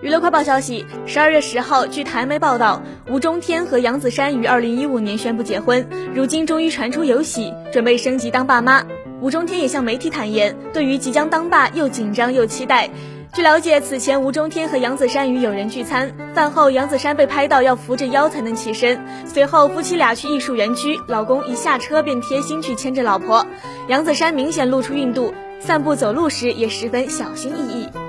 娱乐快报消息十二月十号据台媒报道吴中天和杨子姗于二零一五年宣布结婚如今终于传出有喜准备升级当爸妈。吴中天也向媒体坦言对于即将当爸又紧张又期待。据了解此前吴中天和杨子姗与友人聚餐饭后杨子姗被拍到要扶着腰才能起身随后夫妻俩去艺术园区老公一下车便贴心去牵着老婆。杨子姗明显露出孕肚散步走路时也十分小心翼翼。